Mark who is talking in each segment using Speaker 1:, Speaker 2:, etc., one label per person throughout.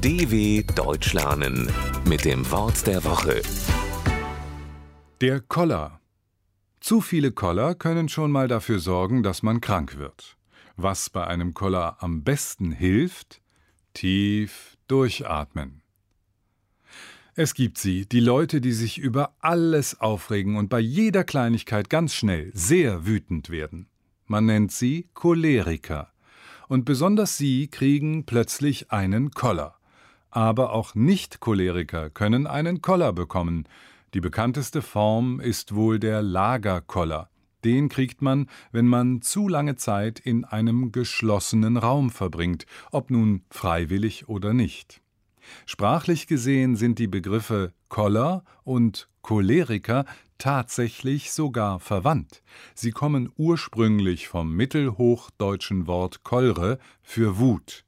Speaker 1: DW Deutsch lernen mit dem Wort der Woche.
Speaker 2: Der Koller. Zu viele Koller können schon mal dafür sorgen, dass man krank wird. Was bei einem Koller am besten hilft? Tief durchatmen. Es gibt sie, die Leute, die sich über alles aufregen und bei jeder Kleinigkeit ganz schnell sehr wütend werden. Man nennt sie Choleriker. Und besonders sie kriegen plötzlich einen Koller. Aber auch Nicht-Choleriker können einen Koller bekommen. Die bekannteste Form ist wohl der Lagerkoller. Den kriegt man, wenn man zu lange Zeit in einem geschlossenen Raum verbringt, ob nun freiwillig oder nicht. Sprachlich gesehen sind die Begriffe Koller und Choleriker tatsächlich sogar verwandt. Sie kommen ursprünglich vom mittelhochdeutschen Wort Kolre für Wut.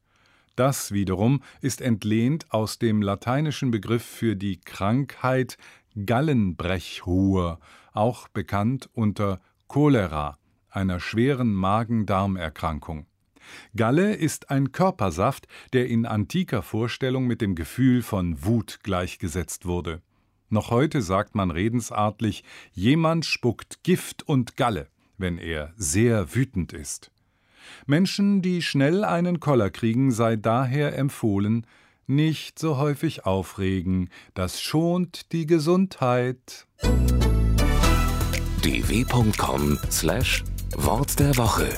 Speaker 2: Das wiederum ist entlehnt aus dem lateinischen Begriff für die Krankheit Gallenbrechruhe, auch bekannt unter Cholera, einer schweren Magen-Darm-Erkrankung. Galle ist ein Körpersaft, der in antiker Vorstellung mit dem Gefühl von Wut gleichgesetzt wurde. Noch heute sagt man redensartlich, jemand spuckt Gift und Galle, wenn er sehr wütend ist. Menschen, die schnell einen Koller kriegen, sei daher empfohlen, nicht so häufig aufregen, das schont die Gesundheit.
Speaker 1: dw.com/wort der Woche